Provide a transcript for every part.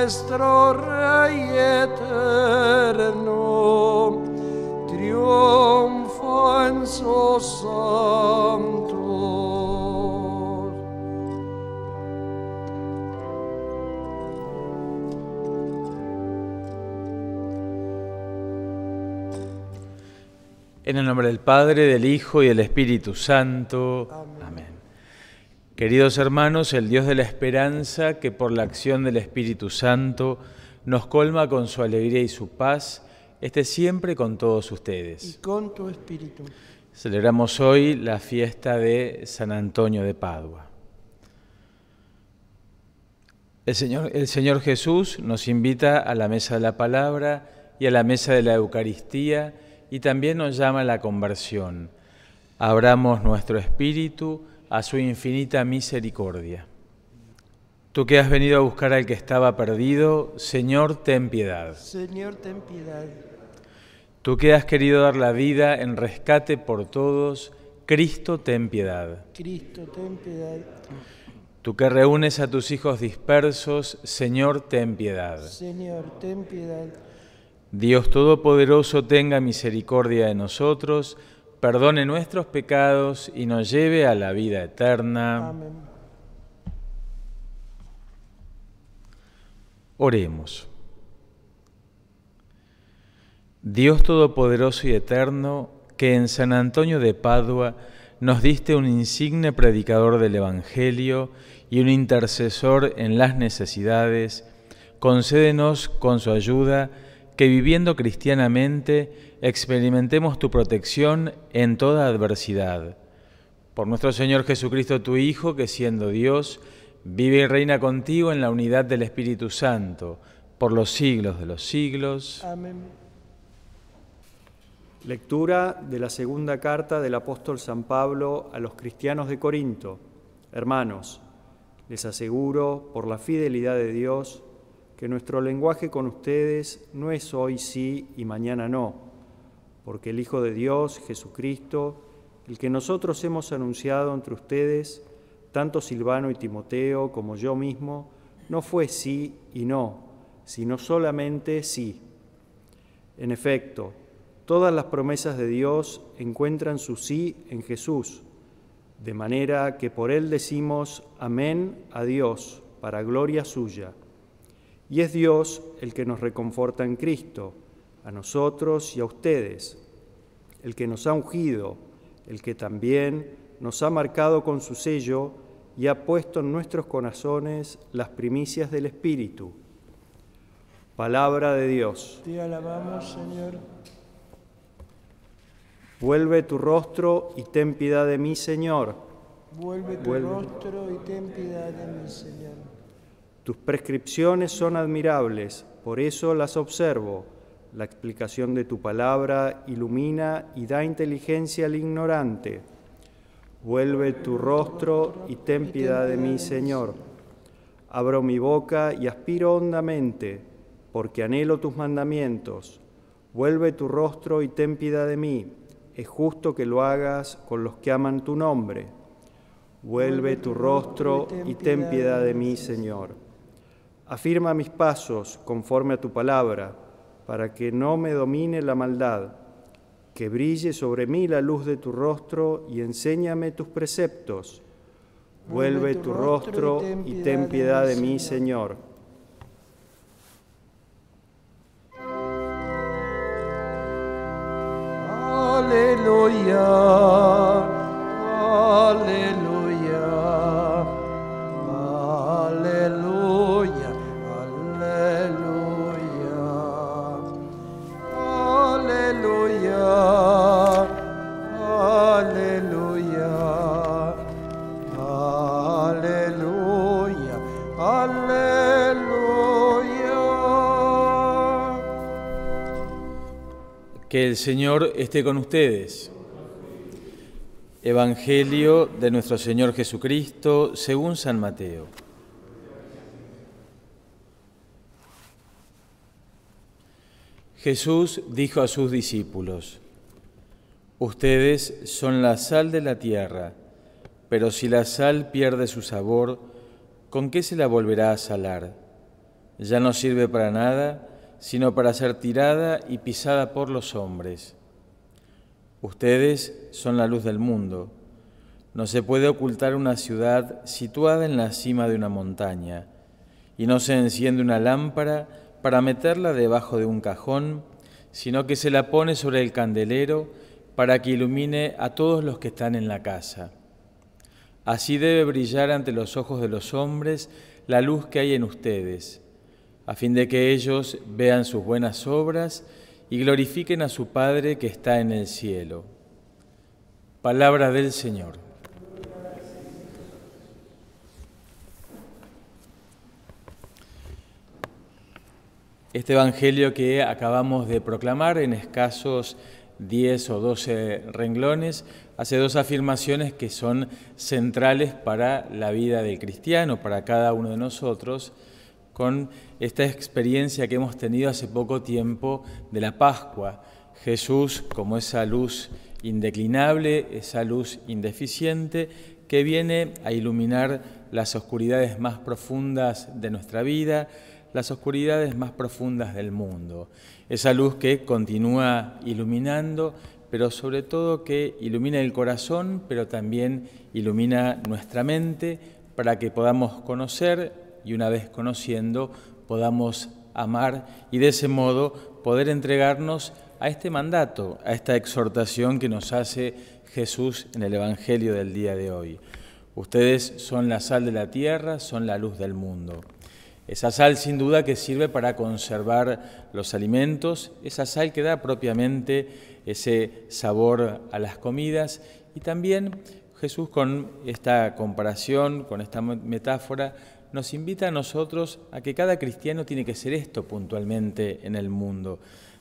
nuestro Rey eterno, triunfa en sus santos. En el nombre del Padre, del Hijo y del Espíritu Santo. Amén. Queridos hermanos, el Dios de la esperanza, que por la acción del Espíritu Santo nos colma con su alegría y su paz, esté siempre con todos Y ustedes. con tu espíritu. Celebramos hoy la fiesta de San Antonio de Padua. El Señor, el Señor Jesús nos invita a la mesa de la palabra y a la mesa de la Eucaristía y también nos llama a la conversión. Abramos nuestro espíritu a su infinita misericordia. Tú que has venido a buscar al que estaba perdido, Señor, ten piedad. Señor, ten piedad. Tú que has querido dar la vida en rescate por todos, Cristo, ten piedad. Cristo, ten piedad. Tú que reúnes a tus hijos dispersos, Señor, ten piedad. Señor, ten piedad. Dios Todopoderoso tenga misericordia de nosotros, perdone nuestros pecados y nos lleve a la vida eterna. Amén. Oremos. Dios Todopoderoso y Eterno, que en San Antonio de Padua nos diste un insigne predicador del Evangelio y un intercesor en las necesidades, concédenos con su ayuda que viviendo cristianamente experimentemos tu protección en toda adversidad. Por nuestro Señor Jesucristo, tu Hijo, que siendo Dios, vive y reina contigo en la unidad del Espíritu Santo, por los siglos de los siglos. Amén. Lectura de la segunda carta del apóstol San Pablo a los cristianos de Corinto. Hermanos, les aseguro, por la fidelidad de Dios, que nuestro lenguaje con ustedes no es hoy sí y mañana no, porque el Hijo de Dios, Jesucristo, el que nosotros hemos anunciado entre ustedes, tanto Silvano y Timoteo como yo mismo, no fue sí y no, sino solamente sí. En efecto, todas las promesas de Dios encuentran su sí en Jesús, de manera que por Él decimos amén a Dios, para gloria suya. Y es Dios el que nos reconforta en Cristo, a nosotros y a ustedes, el que nos ha ungido, el que también nos ha marcado con su sello y ha puesto en nuestros corazones las primicias del Espíritu. Palabra de Dios. Te alabamos, Señor. Vuelve tu rostro y ten piedad de mí, Señor. Vuelve tu Vuelve. rostro y ten piedad de mí, Señor. Tus prescripciones son admirables, por eso las observo. La explicación de tu palabra ilumina y da inteligencia al ignorante. Vuelve tu rostro y ten piedad de mí, Señor. Abro mi boca y aspiro hondamente, porque anhelo tus mandamientos. Vuelve tu rostro y ten piedad de mí. Es justo que lo hagas con los que aman tu nombre. Vuelve tu rostro y ten piedad de mí, Señor. Afirma mis pasos conforme a tu palabra, para que no me domine la maldad. Que brille sobre mí la luz de tu rostro y enséñame tus preceptos. Vuelve tu rostro y ten piedad de mí, Señor. Aleluya. Aleluya. Que el Señor esté con ustedes. Evangelio de nuestro Señor Jesucristo según San Mateo. Jesús dijo a sus discípulos, Ustedes son la sal de la tierra, pero si la sal pierde su sabor, ¿con qué se la volverá a salar? Ya no sirve para nada sino para ser tirada y pisada por los hombres. Ustedes son la luz del mundo. No se puede ocultar una ciudad situada en la cima de una montaña, y no se enciende una lámpara para meterla debajo de un cajón, sino que se la pone sobre el candelero para que ilumine a todos los que están en la casa. Así debe brillar ante los ojos de los hombres la luz que hay en ustedes a fin de que ellos vean sus buenas obras y glorifiquen a su Padre que está en el cielo. Palabra del Señor. Este Evangelio que acabamos de proclamar en escasos 10 o 12 renglones hace dos afirmaciones que son centrales para la vida del cristiano, para cada uno de nosotros, con esta experiencia que hemos tenido hace poco tiempo de la Pascua. Jesús como esa luz indeclinable, esa luz indeficiente que viene a iluminar las oscuridades más profundas de nuestra vida, las oscuridades más profundas del mundo. Esa luz que continúa iluminando, pero sobre todo que ilumina el corazón, pero también ilumina nuestra mente para que podamos conocer y una vez conociendo podamos amar y de ese modo poder entregarnos a este mandato, a esta exhortación que nos hace Jesús en el Evangelio del día de hoy. Ustedes son la sal de la tierra, son la luz del mundo. Esa sal sin duda que sirve para conservar los alimentos, esa sal que da propiamente ese sabor a las comidas y también Jesús con esta comparación, con esta metáfora, nos invita a nosotros a que cada cristiano tiene que ser esto puntualmente en el mundo,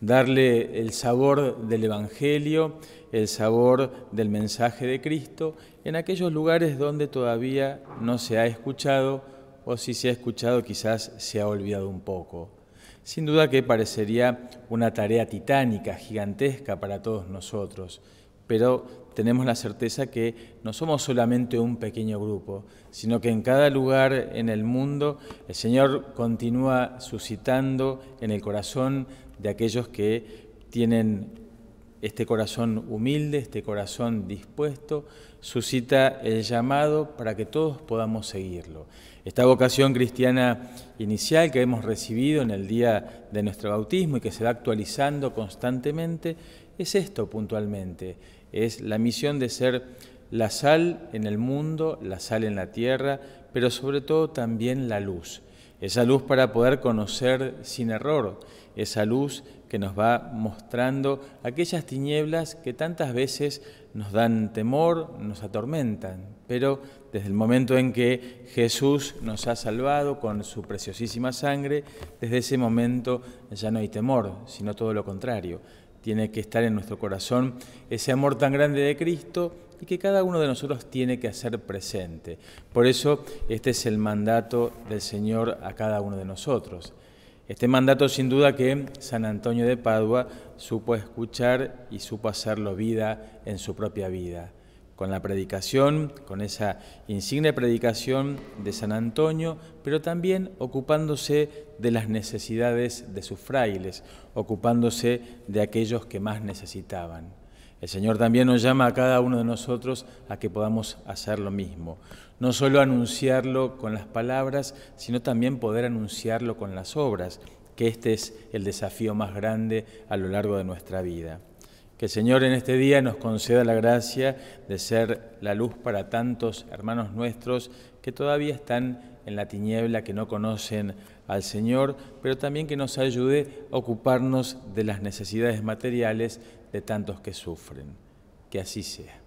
darle el sabor del Evangelio, el sabor del mensaje de Cristo en aquellos lugares donde todavía no se ha escuchado o si se ha escuchado quizás se ha olvidado un poco. Sin duda que parecería una tarea titánica, gigantesca para todos nosotros, pero tenemos la certeza que no somos solamente un pequeño grupo, sino que en cada lugar en el mundo el Señor continúa suscitando en el corazón de aquellos que tienen este corazón humilde, este corazón dispuesto, suscita el llamado para que todos podamos seguirlo. Esta vocación cristiana inicial que hemos recibido en el día de nuestro bautismo y que se va actualizando constantemente es esto puntualmente, es la misión de ser la sal en el mundo, la sal en la tierra, pero sobre todo también la luz. Esa luz para poder conocer sin error, esa luz que nos va mostrando aquellas tinieblas que tantas veces nos dan temor, nos atormentan, pero desde el momento en que Jesús nos ha salvado con su preciosísima sangre, desde ese momento ya no hay temor, sino todo lo contrario tiene que estar en nuestro corazón ese amor tan grande de Cristo y que cada uno de nosotros tiene que hacer presente. Por eso este es el mandato del Señor a cada uno de nosotros. Este mandato sin duda que San Antonio de Padua supo escuchar y supo hacerlo vida en su propia vida con la predicación, con esa insigne predicación de San Antonio, pero también ocupándose de las necesidades de sus frailes, ocupándose de aquellos que más necesitaban. El Señor también nos llama a cada uno de nosotros a que podamos hacer lo mismo, no solo anunciarlo con las palabras, sino también poder anunciarlo con las obras, que este es el desafío más grande a lo largo de nuestra vida. Que el Señor en este día nos conceda la gracia de ser la luz para tantos hermanos nuestros que todavía están en la tiniebla, que no conocen al Señor, pero también que nos ayude a ocuparnos de las necesidades materiales de tantos que sufren. Que así sea.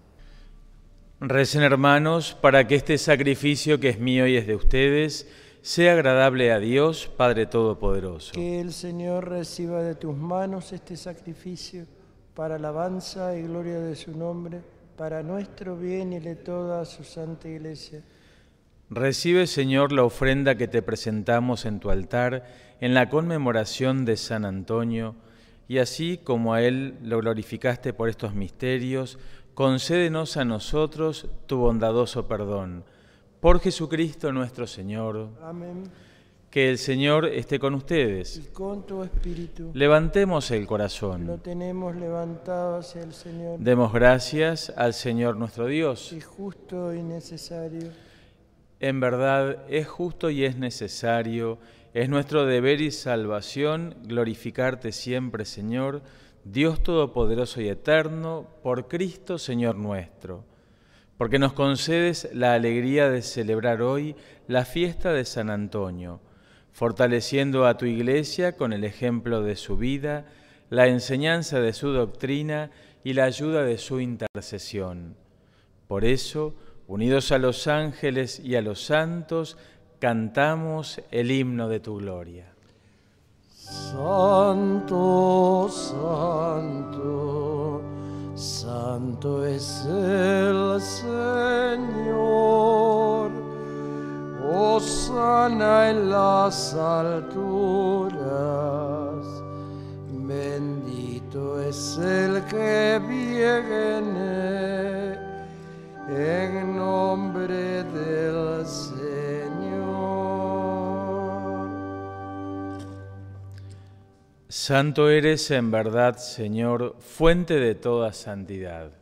Recen hermanos para que este sacrificio que es mío y es de ustedes sea agradable a Dios, Padre Todopoderoso. Que el Señor reciba de tus manos este sacrificio para alabanza y gloria de su nombre, para nuestro bien y de toda su santa iglesia. Recibe, Señor, la ofrenda que te presentamos en tu altar en la conmemoración de San Antonio, y así como a él lo glorificaste por estos misterios, concédenos a nosotros tu bondadoso perdón. Por Jesucristo nuestro Señor. Amén. Que el Señor esté con ustedes. Y con tu espíritu Levantemos el lo corazón. tenemos levantado hacia el Señor. Demos gracias al Señor nuestro Dios. Y justo y necesario. En verdad es justo y es necesario, es nuestro deber y salvación glorificarte siempre, Señor, Dios Todopoderoso y Eterno, por Cristo, Señor nuestro, porque nos concedes la alegría de celebrar hoy la fiesta de San Antonio, fortaleciendo a tu iglesia con el ejemplo de su vida, la enseñanza de su doctrina y la ayuda de su intercesión. Por eso, unidos a los ángeles y a los santos, cantamos el himno de tu gloria. Santo, santo, santo es el Señor. Osana en las alturas. Bendito es el que viene en nombre del Señor. Santo eres en verdad, Señor, fuente de toda santidad.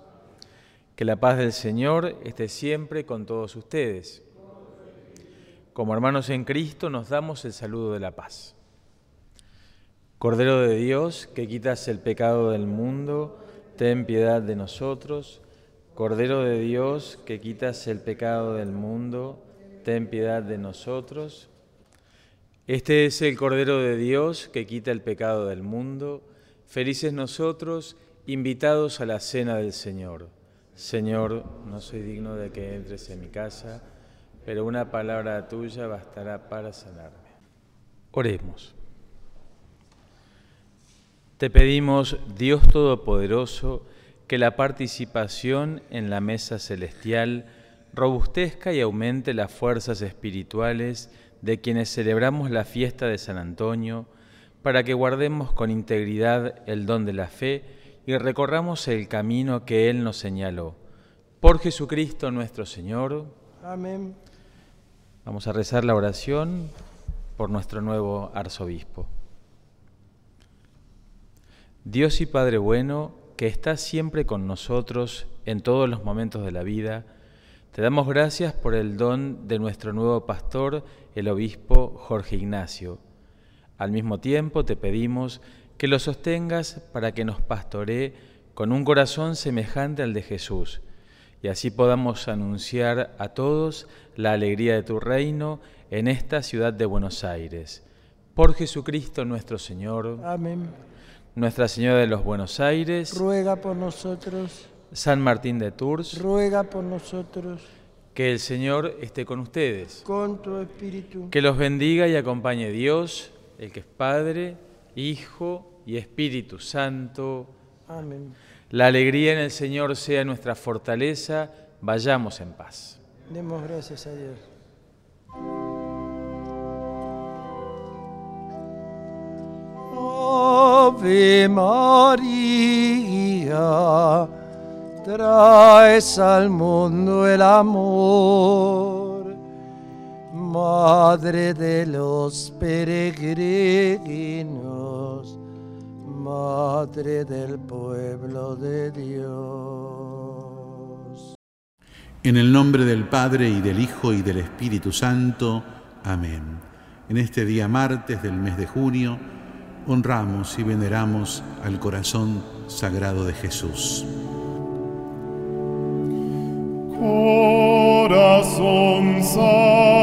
Que la paz del Señor esté siempre con todos ustedes. Como hermanos en Cristo nos damos el saludo de la paz. Cordero de Dios, que quitas el pecado del mundo, ten piedad de nosotros. Cordero de Dios, que quitas el pecado del mundo, ten piedad de nosotros. Este es el Cordero de Dios que quita el pecado del mundo. Felices nosotros, invitados a la cena del Señor. Señor, no soy digno de que entres en mi casa, pero una palabra tuya bastará para sanarme. Oremos. Te pedimos, Dios Todopoderoso, que la participación en la mesa celestial robustezca y aumente las fuerzas espirituales de quienes celebramos la fiesta de San Antonio, para que guardemos con integridad el don de la fe y recorramos el camino que Él nos señaló. Por Jesucristo nuestro Señor. Amén. Vamos a rezar la oración por nuestro nuevo arzobispo. Dios y Padre bueno, que estás siempre con nosotros en todos los momentos de la vida, te damos gracias por el don de nuestro nuevo pastor, el obispo Jorge Ignacio. Al mismo tiempo te pedimos que lo sostengas para que nos pastoree con un corazón semejante al de Jesús, y así podamos anunciar a todos la alegría de tu reino en esta ciudad de Buenos Aires. Por Jesucristo nuestro Señor. Amén. Nuestra Señora de los Buenos Aires. Ruega por nosotros. San Martín de Tours, ruega por nosotros. Que el Señor esté con ustedes. Con tu espíritu. Que los bendiga y acompañe Dios, el que es Padre, Hijo y Espíritu Santo. Amén. La alegría en el Señor sea nuestra fortaleza. Vayamos en paz. Demos gracias a Dios. Ave María traes al mundo el amor, Madre de los peregrinos, Madre del pueblo de Dios. En el nombre del Padre y del Hijo y del Espíritu Santo. Amén. En este día martes del mes de junio, honramos y veneramos al corazón sagrado de Jesús. Corazón santo,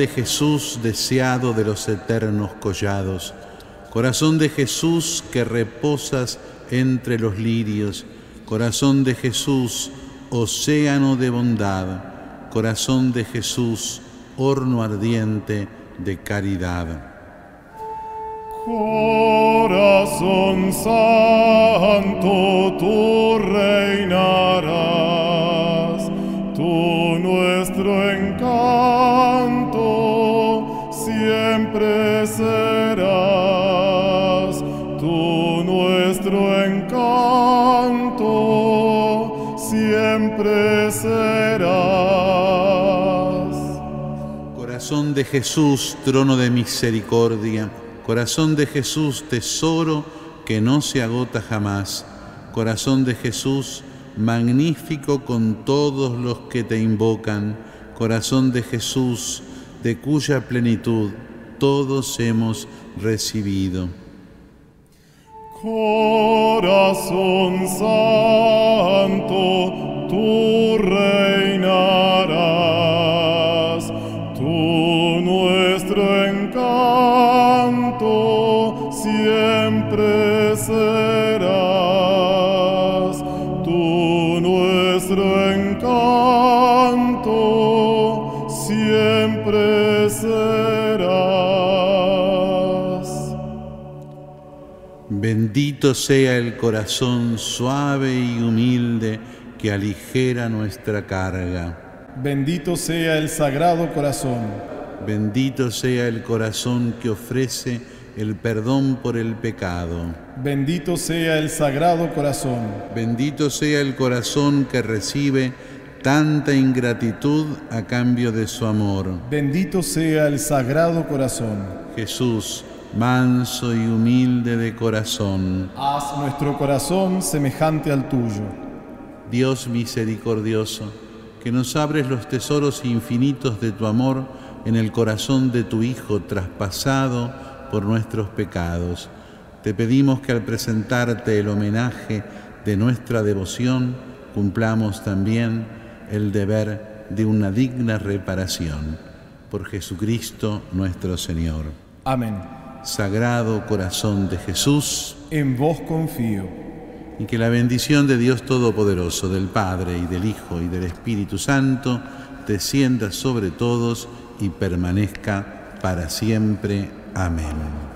de Jesús deseado de los eternos collados, corazón de Jesús que reposas entre los lirios, corazón de Jesús, océano de bondad, corazón de Jesús, horno ardiente de caridad. Corazón santo, tú reinarás, tú nuestro encanto Corazón de Jesús, trono de misericordia, corazón de Jesús, tesoro que no se agota jamás, corazón de Jesús, magnífico con todos los que te invocan, corazón de Jesús, de cuya plenitud todos hemos recibido. Corazón santo, tú reinarás, nuestro encanto siempre serás. Bendito sea el corazón suave y humilde que aligera nuestra carga. Bendito sea el Sagrado Corazón. Bendito sea el corazón que ofrece el perdón por el pecado. Bendito sea el Sagrado Corazón. Bendito sea el corazón que recibe tanta ingratitud a cambio de su amor. Bendito sea el Sagrado Corazón. Jesús, manso y humilde de corazón. Haz nuestro corazón semejante al tuyo. Dios misericordioso, que nos abres los tesoros infinitos de tu amor en el corazón de tu Hijo traspasado por nuestros pecados. Te pedimos que al presentarte el homenaje de nuestra devoción, cumplamos también el deber de una digna reparación. Por Jesucristo nuestro Señor. Amén. Sagrado corazón de Jesús, En vos confío. y que la bendición de Dios Todopoderoso, del Padre y del Hijo y del Espíritu Santo, descienda sobre todos y permanezca para siempre. Amén.